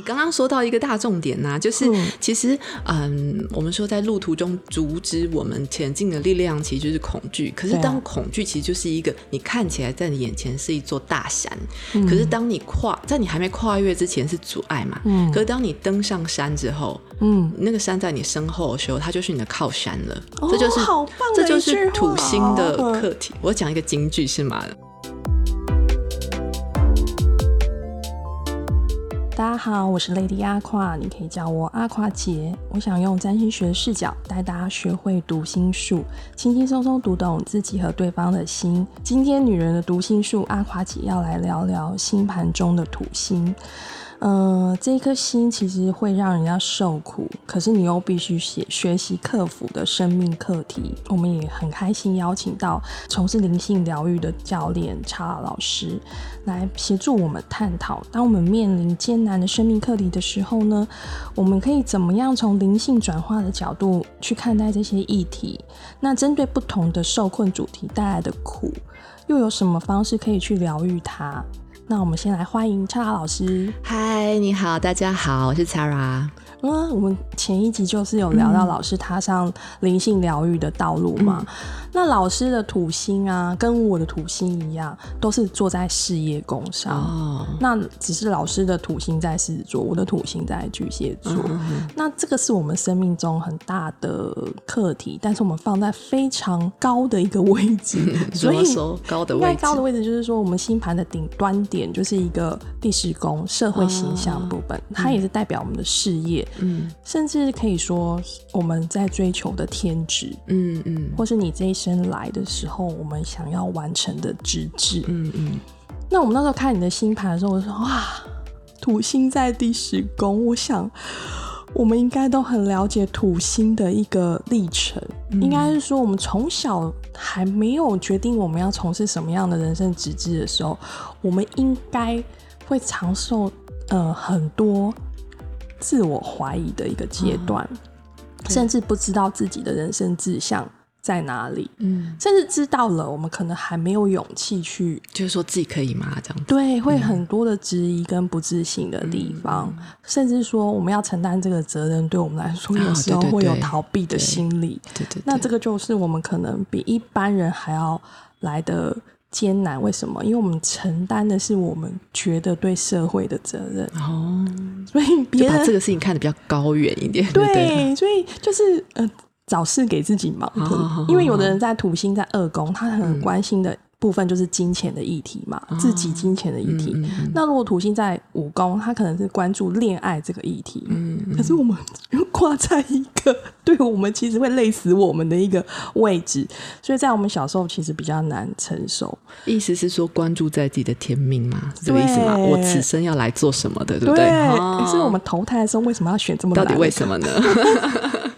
你刚刚说到一个大重点呐、就是其实，嗯，我们说在路途中阻止我们前进的力量，其实就是恐惧。可是当恐惧其实就是一个你看起来在你眼前是一座大山，嗯可是当你跨在你还没跨越之前是阻碍嘛，嗯可是当你登上山之后，嗯，那个山在你身后的时候，它就是你的靠山了。哦这就是好棒这就是土星的哦课题。我讲一个京剧是吗？好，我是 Lady 阿胯，你可以叫我阿胯姐。我想用占星学视角带大家学会读心术，轻轻松松读懂自己和对方的心。今天女人的读心术，阿胯姐要来聊聊星盘中的土星。呃，这一颗心其实会让人家受苦，可是你又必须学学习克服的生命课题。我们也很开心邀请到从事灵性疗愈的教练查老师来协助我们探讨，当我们面临艰难的生命课题的时候呢，我们可以怎么样从灵性转化的角度去看待这些议题？那针对不同的受困主题带来的苦，又有什么方式可以去疗愈它？那我们先来欢迎查拉老师。嗨，你好，大家好，我是 Chara。嗯，我们前一集就是有聊到老师踏上灵性疗愈的道路嘛。那老师的土星啊，跟我的土星一样，都是坐在事业宫上。哦，那只是老师的土星在狮子座，我的土星在巨蟹座。那这个是我们生命中很大的课题，但是我们放在非常高的一个位置，所以说高的位置？该高的位置就是说，我们星盘的顶端点就是一个第十宫社会形象部分，它也是代表我们的事业，嗯甚至可以说我们在追求的天职，嗯嗯或是你这一生来的时候，我们想要完成的职志。嗯嗯，那我们那时候看你的星盘的时候，我说哇，土星在第十宫，我想我们应该都很了解土星的一个历程。应该是说，我们从小还没有决定我们要从事什么样的人生职志的时候，我们应该会尝受呃很多自我怀疑的一个阶段，甚至不知道自己的人生志向在哪里。嗯，甚至知道了，我们可能还没有勇气去就是说自己可以吗？这样子。对，会很多的质疑跟不自信的地方，甚至说我们要承担这个责任，对我们来说啊有时候会有逃避的心理。对对对，那这个就是我们可能比一般人还要来的艰难。为什么？因为我们承担的是我们觉得对社会的责任，哦，所以就别人把这个事情看得比较高远一点，对对？对，所以就是呃，找事给自己忙好好好因为有的人在土星在二宫，他很关心的部分就是金钱的议题嘛，自己金钱的议题。嗯嗯那如果土星在五宫，他可能是关注恋爱这个议题。嗯可是我们又挂在一个对我们其实会累死我们的一个位置，所以在我们小时候其实比较难承受。意思是说关注在自己的天命吗？是这个意思吗？我此生要来做什么的，对不对，哦可是我们投胎的时候为什么要选这么到底为什么呢？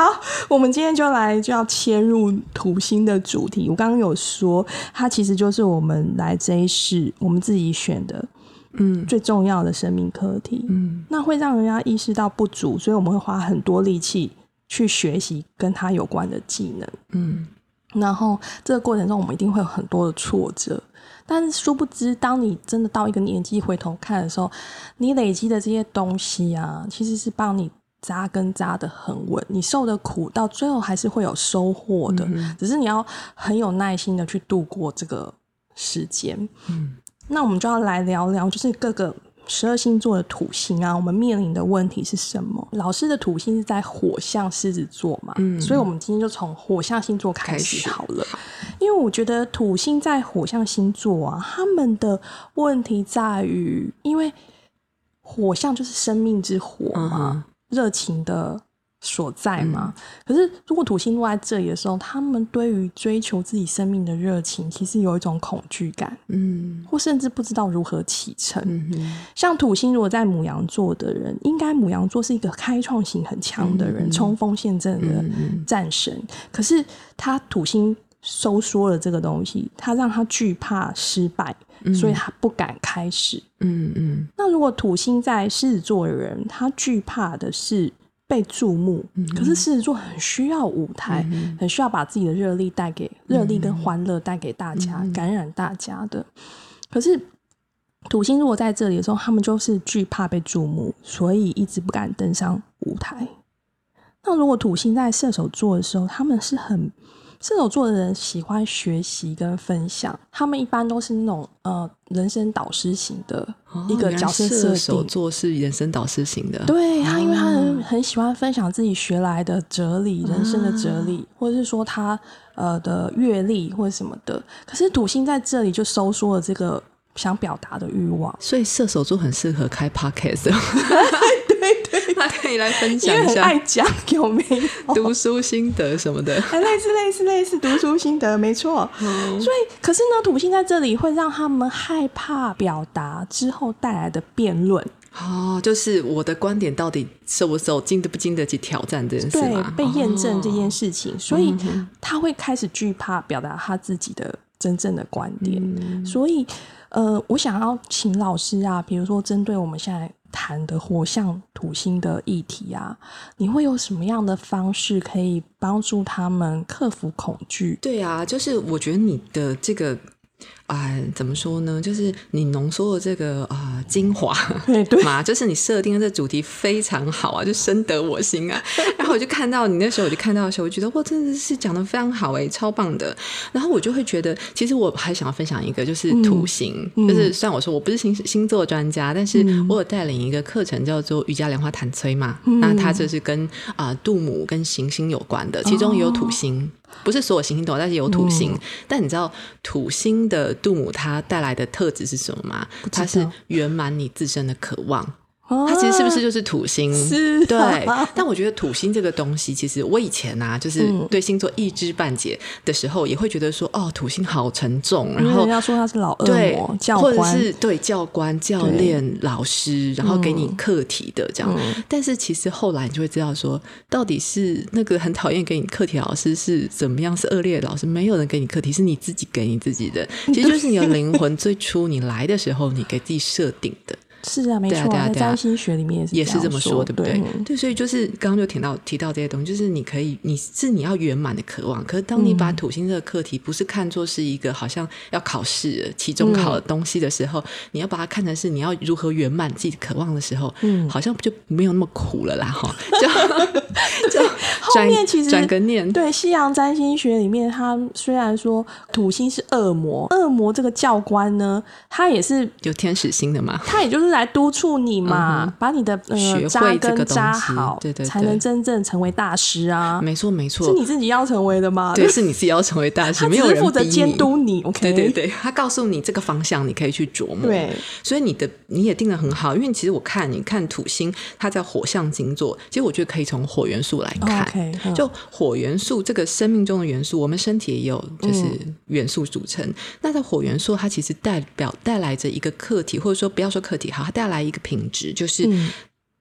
好，我们今天就来就要切入土星的主题。我刚刚有说，它其实就是我们来这一世我们自己选的嗯最重要的生命课题。嗯那会让人家意识到不足，所以我们会花很多力气去学习跟它有关的技能。嗯然后这个过程中，我们一定会有很多的挫折，但是殊不知，当你真的到一个年纪回头看的时候，你累积的这些东西啊，其实是帮你扎根扎的很稳。你受的苦，到最后还是会有收获的，只是你要很有耐心的去度过这个时间。嗯那我们就要来聊聊，就是各个十二星座的土星啊，我们面临的问题是什么？老师的土星是在火象狮子座嘛，嗯所以我们今天就从火象星座开开始始好了。因为我觉得土星在火象星座啊，他们的问题在于，因为火象就是生命之火嗯嘛哼，热、情的所在嘛。可是如果土星落在这里的时候，他们对于追求自己生命的热情，其实有一种恐惧感。嗯或甚至不知道如何启程。嗯像土星如果在母羊座的人，应该母羊座是一个开创性很强的人，冲锋陷阵的嗯战神。可是他土星收缩了这个东西，他让他惧怕失败，所以他不敢开始。嗯嗯那如果土星在狮子座的人，他惧怕的是被注目，可是狮子座很需要舞台，很需要把自己的热力带给热力跟欢乐带给大家，感染大家的。可是土星如果在这里的时候，他们就是惧怕被注目，所以一直不敢登上舞台。那如果土星在射手座的时候，他们是很射手座的人喜欢学习跟分享，他们一般都是那种呃人生导师型的一个角色设定。射手座是人生导师型的，对他，因为他很很喜欢分享自己学来的哲理、人生的哲理，或者是说他呃的阅历或者什么的。可是土星在这里就收缩了这个想表达的欲望，所以射手座很适合开 podcast。他可以来分享一下，爱讲有没有？读书心得什么的，类似类似类似读书心得，没错。所以，可是呢，土星在这里会让他们害怕表达之后带来的辩论。哦，就是我的观点到底受不受经得不经得起挑战这件事对，被验证这件事情，所以他会开始惧怕表达他自己的真正的观点。所以，呃，我想要请老师啊，比如说针对我们现在。谈的火象土星的议题啊，你会有什么样的方式可以帮助他们克服恐惧？对啊，就是我觉得你的这个。啊，怎么说呢？就是你浓缩的这个啊精华，对嘛，就是你设定的这主题非常好啊，就深得我心啊。然后我就看到你那时候，我就看到的时候，我觉得哇，真的是讲的非常好哎，超棒的。然后我就会觉得，其实我还想要分享一个，就是土星，就是虽然我说我不是星星座专家，但是我有带领一个课程叫做瑜伽莲花弹催嘛，那它就是跟啊杜母跟行星有关的，其中也有土星。不是所有行星都有，但是有土星。但你知道土星的杜母它带来的特质是什么吗？它是圆满你自身的渴望。它其实是不是就是土星？是，对。但我觉得土星这个东西，其实我以前啊，就是对星座一知半解的时候，也会觉得说，哦，土星好沉重。然后人家说他是老恶魔，教官，或者是对教官、教练、老师，然后给你课题的这样。但是其实后来你就会知道，说到底是那个很讨厌给你课题老师是怎么样，是恶劣的老师，没有人给你课题，是你自己给你自己的。其实就是你的灵魂 最初你来的时候，你给自己设定的。是啊，没错，在占星学里面也是这么说，对不对？对，所以就是刚刚就提到提到这些东西，就是你可以，你是你要圆满的渴望。可是当你把土星这个课题不是看作是一个好像要考试、期中考的东西的时候，你要把它看成是你要如何圆满自己渴望的时候，嗯，好像就没有那么苦了啦，哈。就就后面其实转个念，对西洋占星学里面，它虽然说土星是恶魔，恶魔这个教官呢，他也是有天使星的嘛，他也就是。来督促你嘛，把你的呃扎根扎好，对对，才能真正成为大师啊！没错没错，是你自己要成为的吗？对，是你自己要成为大师，没有人负责监督你。OK，对对对，他告诉你这个方向，你可以去琢磨。对，所以你的你也定的很好，因为其实我看你看土星，它在火象星座，其实我觉得可以从火元素来看。就火元素这个生命中的元素，我们身体也有就是元素组成。那在火元素，它其实代表带来着一个课题，或者说不要说课题，好，它带来一个品质，就是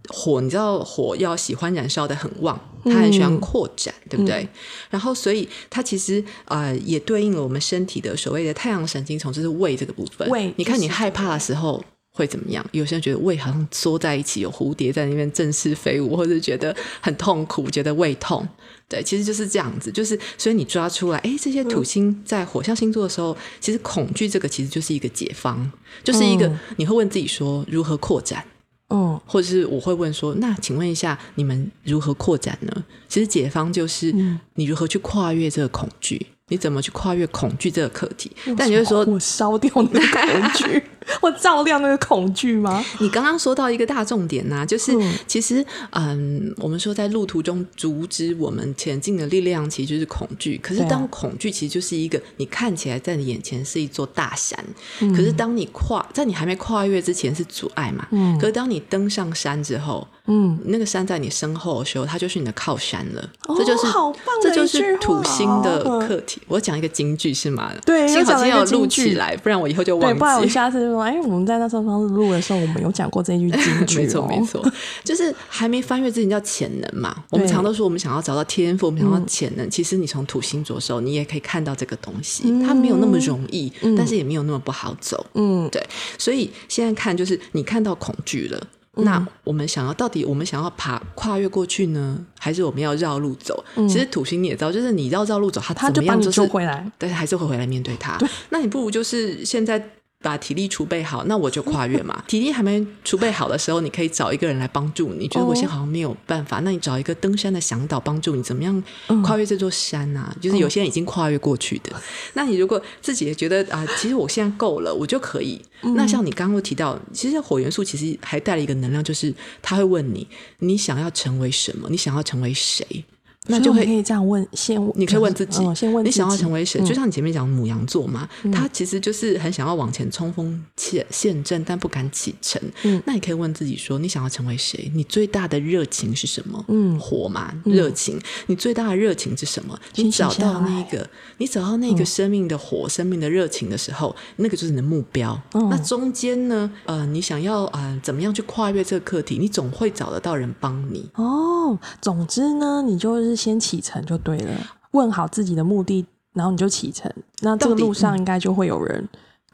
火。你知道火要喜欢燃烧的很旺，它很喜欢扩展，对不对？然后，所以它其实呃，也对应了我们身体的所谓的太阳神经丛，就是胃这个部分。胃，你看你害怕的时候会怎么样？有些人觉得胃好像缩在一起，有蝴蝶在那边振翅飞舞，或者觉得很痛苦，觉得胃痛。对，其实就是这样子，就是所以你抓出来，哎，这些土星在火象星座的时候，其实恐惧这个其实就是一个解方，就是一个你会问自己说如何扩展，嗯，或者是我会问说，那请问一下你们如何扩展呢？其实解方就是你如何去跨越这个恐惧。你怎么去跨越恐惧这个课题？但你就说我烧掉那个恐惧，我照亮那个恐惧吗？你刚刚说到一个大重点呐，就是其实，嗯，我们说在路途中阻止我们前进的力量，其实就是恐惧。可是当恐惧其实就是一个你看起来在你眼前是一座大山，可是当你跨在你还没跨越之前是阻碍嘛？嗯。可是当你登上山之后，嗯，那个山在你身后的时候，它就是你的靠山了。这就是好棒，这就是土星的课题。我讲一个京剧是吗？对，幸好今天有录起来，不然我以后就忘记。不然我下次就说，哎，我们在那上方录的时候，我们有讲过这一句京剧。没错，没错，就是还没翻越之前叫潜能嘛。我们常都说，我们想要找到天赋，我们想要潜能。其实你从土星着手，你也可以看到这个东西，它没有那么容易，但是也没有那么不好走。嗯，对。所以现在看，就是你看到恐惧了。那我们想要到底我们想要爬跨越过去呢，还是我们要绕路走？其实土星你也知道，就是你绕绕路走，他怎么样就是回来，但是还是会回来面对他。那你不如就是现在把体力储备好，那我就跨越嘛。体力还没储备好的时候，你可以找一个人来帮助你。觉得我现在好像没有办法，那你找一个登山的向导帮助你，怎么样跨越这座山啊？就是有些人已经跨越过去的。那你如果自己也觉得啊，其实我现在够了，我就可以。那像你刚刚提到，其实火元素其实还带了一个能量，就是他会问你，你想要成为什么？你想要成为谁？那就可以这样问，先你可以问自己，先问你想要成为谁？就像你前面讲母羊座嘛，他其实就是很想要往前冲锋陷陷阵，但不敢启程。嗯，那你可以问自己说，你想要成为谁？你最大的热情是什么？嗯，火嘛，热情。你最大的热情是什么？你找到那个，你找到那个生命的火、生命的热情的时候，那个就是你的目标。那中间呢？呃，你想要呃怎么样去跨越这个课题？你总会找得到人帮你。哦，总之呢，你就是。先启程就对了，问好自己的目的，然后你就启程。那这个路上应该就会有人，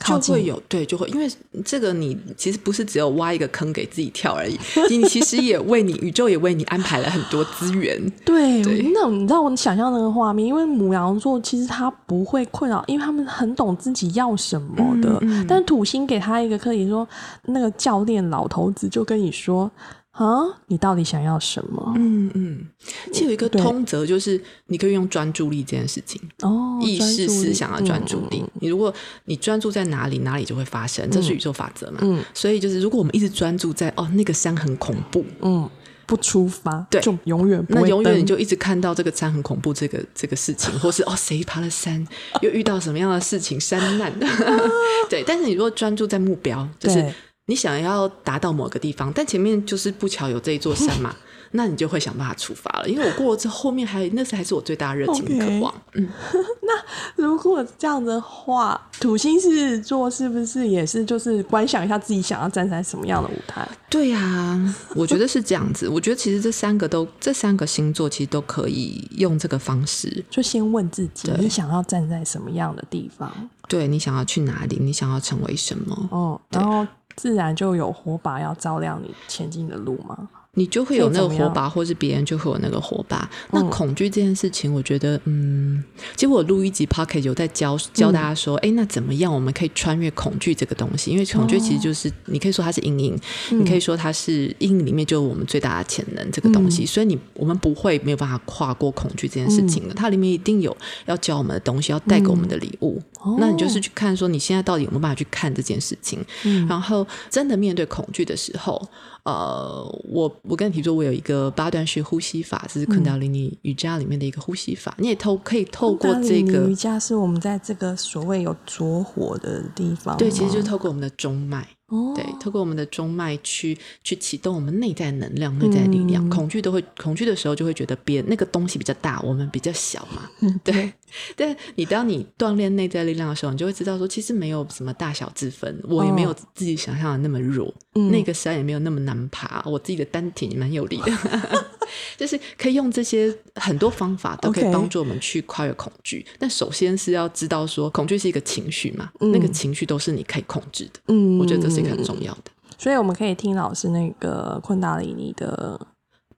就会有对，就会因为这个你其实不是只有挖一个坑给自己跳而已，你其实也为你宇宙也为你安排了很多资源。对，那你知道我想象那个画面，因为母羊座其实他不会困扰，因为他们很懂自己要什么的。但土星给他一个课题，说那个教练老头子就跟你说。啊，你到底想要什么？嗯嗯，其实有一个通则，就是你可以用专注力这件事情哦，意识思想啊，专注力。你如果你专注在哪里，哪里就会发生，这是宇宙法则嘛。嗯，所以就是如果我们一直专注在哦，那个山很恐怖，嗯，不出发，对，就永远那永远你就一直看到这个山很恐怖这个这个事情，或是哦谁爬了山又遇到什么样的事情山难，对。但是你如果专注在目标，就是。你想要达到某个地方，但前面就是不巧有这一座山嘛，那你就会想办法出发了。因为我过了之后，后面还那是还是我最大的热情渴望。嗯，那如果这样的话，土星是座是不是也是就是观想一下自己想要站在什么样的舞台？对呀，我觉得是这样子。我觉得其实这三个都这三个星座其实都可以用这个方式，就先问自己你想要站在什么样的地方？对你想要去哪里？你想要成为什么？哦，然后。自然就有火把要照亮你前进的路吗？你就会有那个火把，或是别人就会有那个火把。那恐惧这件事情，我觉得，嗯，其实我录一集 p o c k e t 有在教教大家说，哎，那怎么样我们可以穿越恐惧这个东西？因为恐惧其实就是你可以说它是阴影，你可以说它是阴影里面就是我们最大的潜能这个东西。所以你我们不会没有办法跨过恐惧这件事情的，它里面一定有要教我们的东西，要带给我们的礼物。那你就是去看说你现在到底有没有办法去看这件事情，然后真的面对恐惧的时候。呃，我我跟你提说，我有一个八段式呼吸法，这是昆达里尼瑜伽里面的一个呼吸法。你也透可以透过这个瑜伽，是我们在这个所谓有着火的地方，对，其实就是透过我们的中脉。哦对，透过我们的中脉去去启动我们内在能量、内在力量。恐惧都会恐惧的时候，就会觉得别那个东西比较大，我们比较小嘛。对，但你当你锻炼内在力量的时候，你就会知道说，其实没有什么大小之分，我也没有自己想象的那么弱，那个山也没有那么难爬，我自己的丹田蛮有力的。就是可以用这些很多方法，都可以帮助我们去跨越恐惧。但首先是要知道说，恐惧是一个情绪嘛，那个情绪都是你可以控制的。嗯，我觉得这是一个很重要的。所以我们可以听老师那个昆达里尼的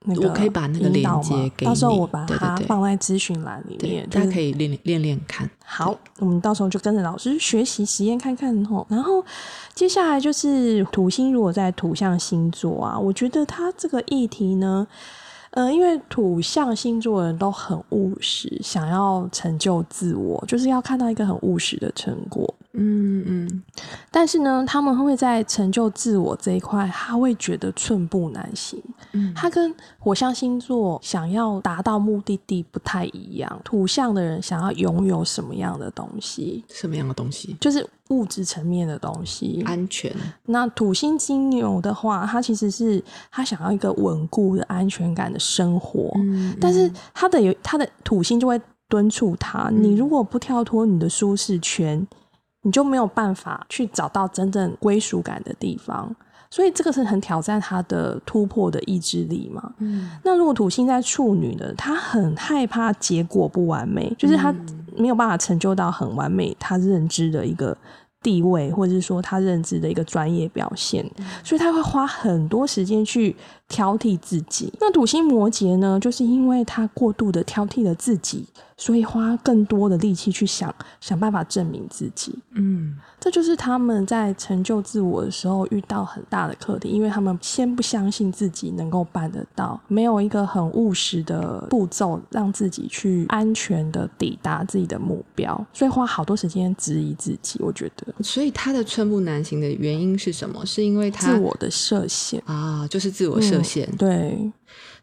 那个，我可以把那个链接给你，到时候我把它放在咨询栏里面，大家可以练练练看。好，我们到时候就跟着老师学习实验看看吼。然后接下来就是土星，如果在土象星座啊，我觉得它这个议题呢。呃，因为土象星座的人都很务实，想要成就自我，就是要看到一个很务实的成果。嗯嗯。但是呢，他们会在成就自我这一块，他会觉得寸步难行。嗯，他跟火象星座想要达到目的地不太一样。土象的人想要拥有什么样的东西？什么样的东西？就是。物质层面的东西，安全。那土星金牛的话，他其实是他想要一个稳固的安全感的生活，嗯但是他的有他的土星就会敦促他，你如果不跳脱你的舒适圈，你就没有办法去找到真正归属感的地方。所以这个是很挑战他的突破的意志力嘛。嗯，那如果土星在处女呢，他很害怕结果不完美，就是他。没有办法成就到很完美，他认知的一个地位，或者是说他认知的一个专业表现，所以他会花很多时间去挑剔自己。那土星摩羯呢，就是因为他过度的挑剔了自己，所以花更多的力气去想想办法证明自己。嗯，这就是他们在成就自我的时候遇到很大的课题，因为他们先不相信自己能够办得到，没有一个很务实的步骤让自己去安全的抵达自己的目标，所以花好多时间质疑自己。我觉得所以他的寸步难行的原因是什么？是因为他自我的设限，啊，就是自我设限。对，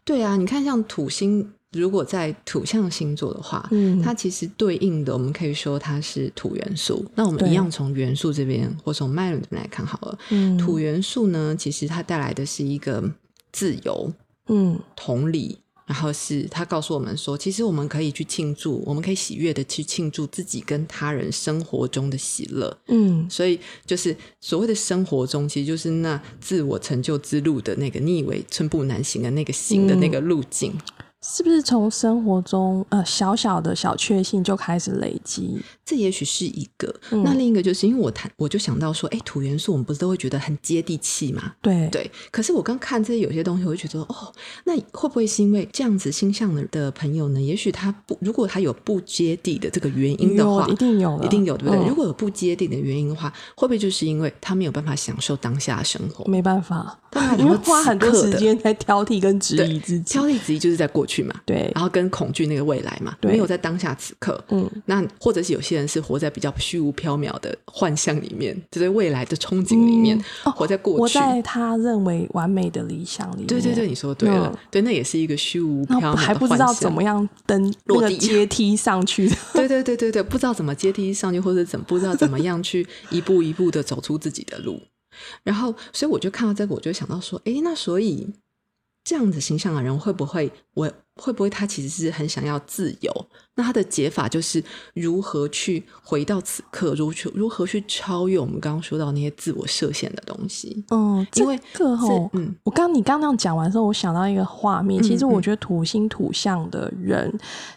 对啊，你看像土星，如果在土象星座的话，嗯，它其实对应的，我们可以说它是土元素。那我们一样从元素这边，或从脉轮这边来看好了。嗯土元素呢，其实它带来的是一个自由、嗯同理，然后是他告诉我们说，其实我们可以去庆祝，我们可以喜悦的去庆祝自己跟他人生活中的喜乐。嗯所以就是所谓的生活中，其实就是那自我成就之路的那个你以为寸步难行的那个行的那个路径。是不是从生活中呃小小的小确幸就开始累积？这也许是一个，嗯那另一个就是因为我谈，我就想到说，哎，土元素我们不是都会觉得很接地气嘛？对对，可是我刚看这些有些东西，我就觉得，哦，那会不会是因为这样子星象的的朋友呢？也许他不，如果他有不接地的这个原因的话，一定有一定有，对不对？嗯如果有不接地的原因的话，会不会就是因为他没有办法享受当下的生活？没办法，当然 因为花很多时间在挑剔跟质疑自己挑。剔质疑就是在过去嘛，对，然后跟恐惧那个未来嘛，对。没有在当下此刻。嗯，那或者是有些人是活在比较虚无缥缈的幻象里面，就是未来的憧憬里面，哦活在过我去。在他认为完美的理想里面，对对对，你说对了，嗯。对，那也是一个虚无缥缈的还不知道怎么样登那个落地阶梯上去。对对对对对，不知道怎么阶梯上去，或者怎么不知道怎么样去 一步一步的走出自己的路。然后，所以我就看到这个，我就想到说，哎，那所以这样子形象的人会不会，我会不会他其实是很想要自由？那他的解法就是如何去回到此刻，如去如何去超越我们刚刚说到那些自我设限的东西。嗯，因为这个吼，嗯我刚你刚那样讲完之后，我想到一个画面。其实嗯我觉得土星土象的人，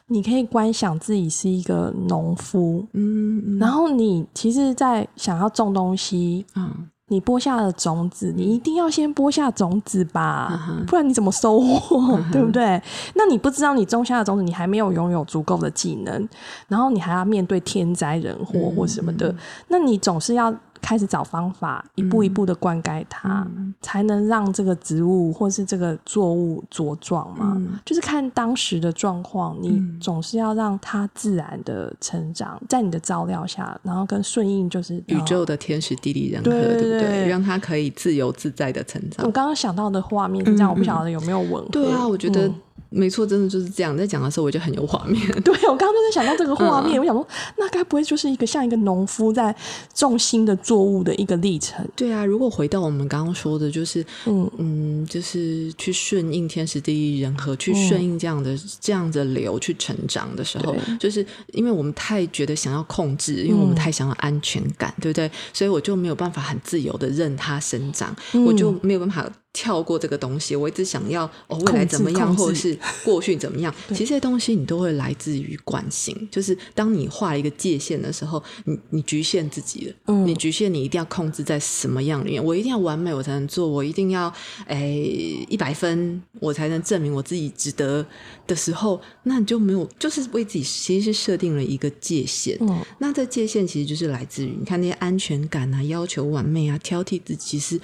你可以观想自己是一个农夫，嗯嗯然后你其实，在想要种东西，嗯你播下了种子，你一定要先播下种子吧，不然你怎么收获？对不对？那你不知道你种下的种子，你还没有拥有足够的技能，然后你还要面对天灾人祸嗯或什么的，那你总是要开始找方法，一步一步的灌溉它，嗯才能让这个植物或是这个作物茁壮嘛。嗯就是看当时的状况，你嗯总是要让它自然的成长，在你的照料下，然后跟顺应就是宇宙的天时地利人和，对不对？让它可以自由自在的成长我。刚刚想到的画面是这样，嗯我不晓得有没有吻合。对啊，我觉得嗯没错，真的就是这样。在讲的时候，我就很有画面。对我刚刚就在想到这个画嗯面，我想说，那该不会就是一个像一个农夫在种新的作物的一个历程？对啊，如果回到我们刚刚说的，就是嗯嗯，就是去顺应天时地利人和，去嗯顺应这样的、这样的流去成长的时候，就是因为我们太觉得想要控制，因为我们嗯太想要安全感，对不对？所以我就没有办法很自由的任它生长，嗯我就没有办法。跳过这个东西，我一直想要哦，未来怎么样，或者是过去怎么样。其实这些东西你都会来自于惯性，就是当你画了一个界限的时候，你你局限自己了，嗯你局限你一定要控制在什么样里面，我一定要完美我才能做，我一定要诶一百分我才能证明我自己值得的时候，那你就没有，就是为自己其实是设定了一个界限。嗯那这界限其实就是来自于你看那些安全感啊、要求完美啊、挑剔自己，其实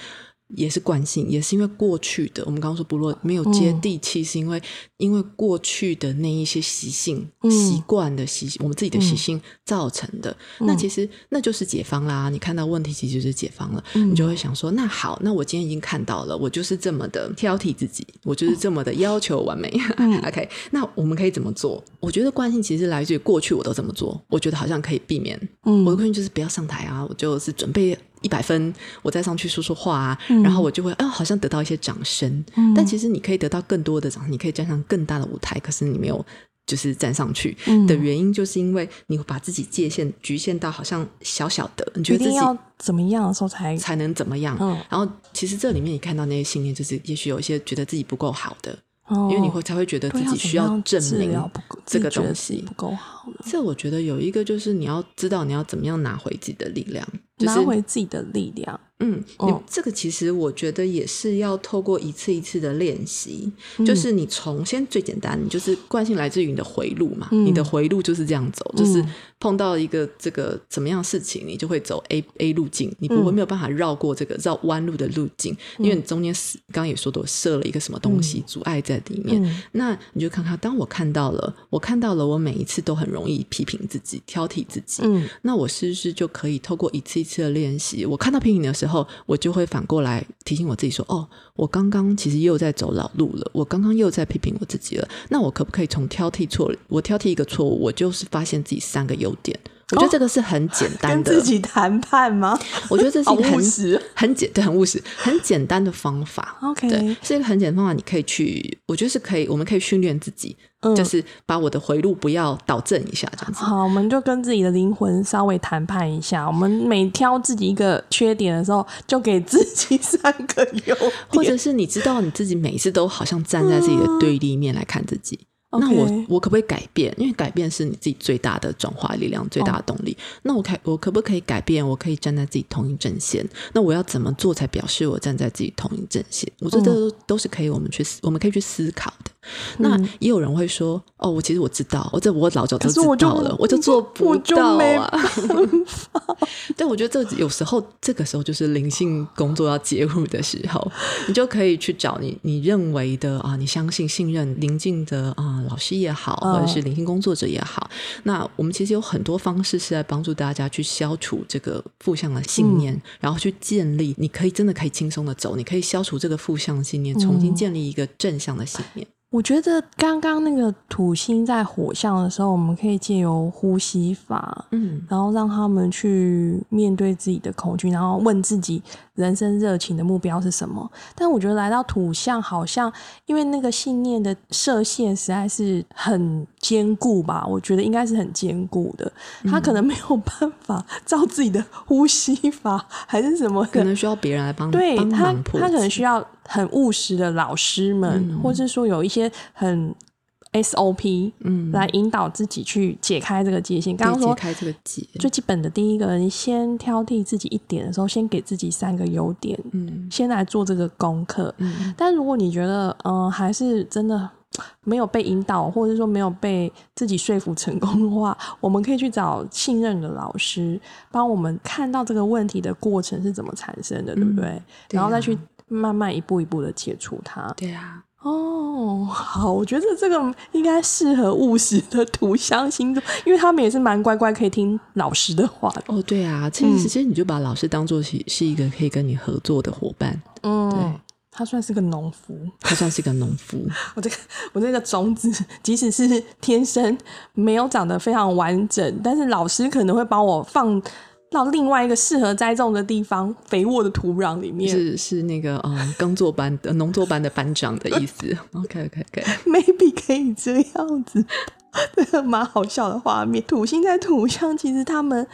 也是惯性，也是因为过去的我们刚刚说不落没有接地气，是因为因为过去的那一些习性、嗯习惯的习性，我们自己的习性造成的。那其实那就是解放啦！你看到问题，其实就是解放了，嗯你就会想说，那好，那我今天已经看到了，我就是这么的挑剔自己，我就是这么的要求完美。OK，那我们可以怎么做？我觉得惯性其实来自于过去我都这么做，我觉得好像可以避免。嗯我的惯性就是不要上台啊，我就是准备一百分，我再上去说说话啊，嗯然后我就会啊，好像得到一些掌声。但其实你可以得到更多的掌声，你可以站上更大的舞台，可是你没有。就是站上去嗯的原因，就是因为你把自己界限局限到好像小小的，你觉得自己要怎么样的时候才才能怎么样？嗯然后其实这里面你看到那些信念，就是也许有一些觉得自己不够好的，哦因为你会才会觉得自己需要证明这个东西不。够好呢。这我觉得有一个就是你要知道你要怎么样拿回自己的力量。就是拿回自己的力量。嗯，这个其实我觉得也是要透过一次一次的练习，嗯就是你从先最简单，你就是惯性来自于你的回路嘛，嗯你的回路就是这样走，就是嗯碰到一个这个怎么样的事情，你就会走 A A 路径，你不会嗯没有办法绕过这个绕弯路的路径，因为你中间是刚刚也说的，我设了一个什么东西、阻碍在里面，嗯那你就看看，当我看到了，我看到了，我每一次都很容易批评自己、挑剔自己，嗯那我是不是就可以透过一次一次的练习，我看到批评的时候，我就会反过来提醒我自己说：“哦，我刚刚其实又在走老路了，我刚刚又在批评我自己了。那我可不可以从挑剔错，我挑剔一个错误，我就是发现自己三个优点？我觉得这个是很简单的，跟自己谈判吗？我觉得这是一个很。很简对，很务实、很简单的方法。OK 对，是一个很简单的方法，你可以去，我觉得是可以，我们可以训练自己，嗯就是把我的回路不要导正一下，这样子。好，我们就跟自己的灵魂稍微谈判一下。我们每挑自己一个缺点的时候，就给自己三个优点，或者是你知道你自己每一次都好像站在自己的对立面来看自己。那我我可不可以改变？因为改变是你自己最大的转化力量、最大的动力。那我可我可不可以改变？我可以站在自己同一阵线。那我要怎么做才表示我站在自己同一阵线？我觉得都都是可以我们去思我们可以去思考的。那也有人会说：“哦，我其实我知道，我这我老早就知道了，我就做不到没啊。”但，我觉得这有时候这个时候就是灵性工作要介入的时候，你就可以去找你你认为的啊，你相信、信任、临近的啊老师也好，或者是灵性工作者也好。那我们其实有很多方式是在帮助大家去消除这个负向的信念，然后去建立你可以真的可以轻松的走，你可以消除这个负向信念，重新建立一个正向的信念。我觉得刚刚那个土星在火象的时候，我们可以借由呼吸法，嗯。然后让他们去面对自己的恐惧，然后问自己人生热情的目标是什么。但我觉得来到土象，好像因为那个信念的射线实在是很坚固吧，我觉得应该是很坚固的，他可能没有办法照自己的呼吸法还是什么，可能需要别人来帮帮对他他可能需要很务实的老师们，嗯。或者说有一些很 SOP，嗯。来引导自己去解开这个界限。刚刚说解开这个结，最基本的第一个，你先挑剔自己一点的时候，先给自己三个优点，嗯。先来做这个功课。嗯。但如果你觉得，嗯、还是真的没有被引导，或者说没有被自己说服成功的话，我们可以去找信任的老师，帮我们看到这个问题的过程是怎么产生的，对不对？对啊。然后再去慢慢一步一步的解除它。对啊。哦，好，我觉得这个应该适合务实的土象星座，因为他们也是蛮乖乖，可以听老师的话的。哦，对啊，其嗯实其实你就把老师当做是是一个可以跟你合作的伙伴，嗯对，他算是个农夫。他算是一个农夫。我这个我这个种子，即使是天生没有长得非常完整，但是老师可能会帮我放到另外一个适合栽种的地方，肥沃的土壤里面。是是那个嗯，耕作班的 农作班的班长的意思。OK OK OK，maybe 可以这样子，这个蛮好笑的画面。土星在土象，其实他们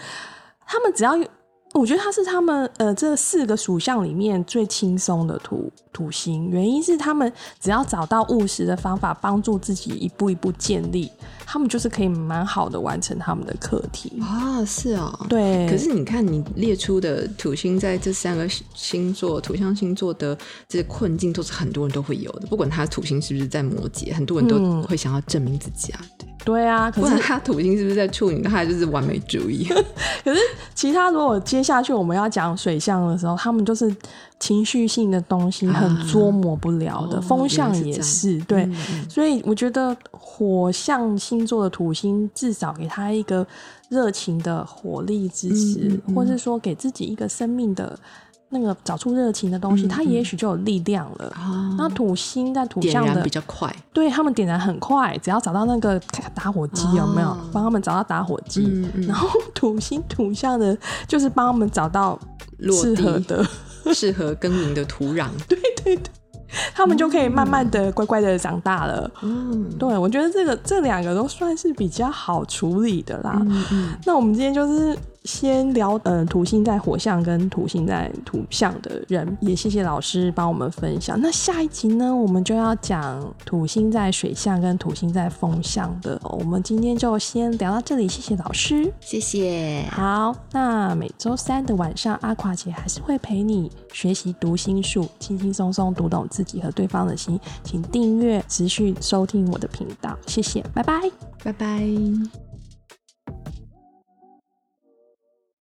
他们只要有，我觉得它是他们呃这四个属相里面最轻松的土土星，原因是他们只要找到务实的方法，帮助自己一步一步建立，他们就是可以蛮好的完成他们的课题。啊，是啊、对，可是你看，你列出的土星在这三个星座、土象星座的这些困境，都是很多人都会有的。不管他土星是不是在摩羯，很多人都嗯会想要证明自己啊。对，对啊，可是他土星是不是在处女，他就是完美主义。可是其他如果接下去我们要讲水象的时候，他们就是情绪性的东西很捉摸不了的，哦风象也是对。嗯嗯所以我觉得火象星座的土星至少给他一个热情的火力支持，或是说给自己一个生命的那个找出热情的东西，嗯他也许就有力量了。啊，那土星在土象的比，较快。对他们点燃很快，只要找到那个打火机有没有哦，帮他们找到打火机，然后土星土象的，就是帮他们找到适合的，适合耕耘的土壤。对对对他们就可以慢慢的、乖乖的长大了。嗯，对，我觉得这个这两个都算是比较好处理的啦。嗯嗯那我们今天就是先聊呃土星在火象跟土星在土象的人，也谢谢老师帮我们分享。那下一集呢，我们就要讲土星在水象跟土星在风象的。我们今天就先聊到这里，谢谢老师，谢谢。好，那每周三的晚上，阿垮姐还是会陪你学习读心术，轻轻松松读懂自己和对方的心。请订阅，持续收听我的频道，谢谢，拜拜，拜拜。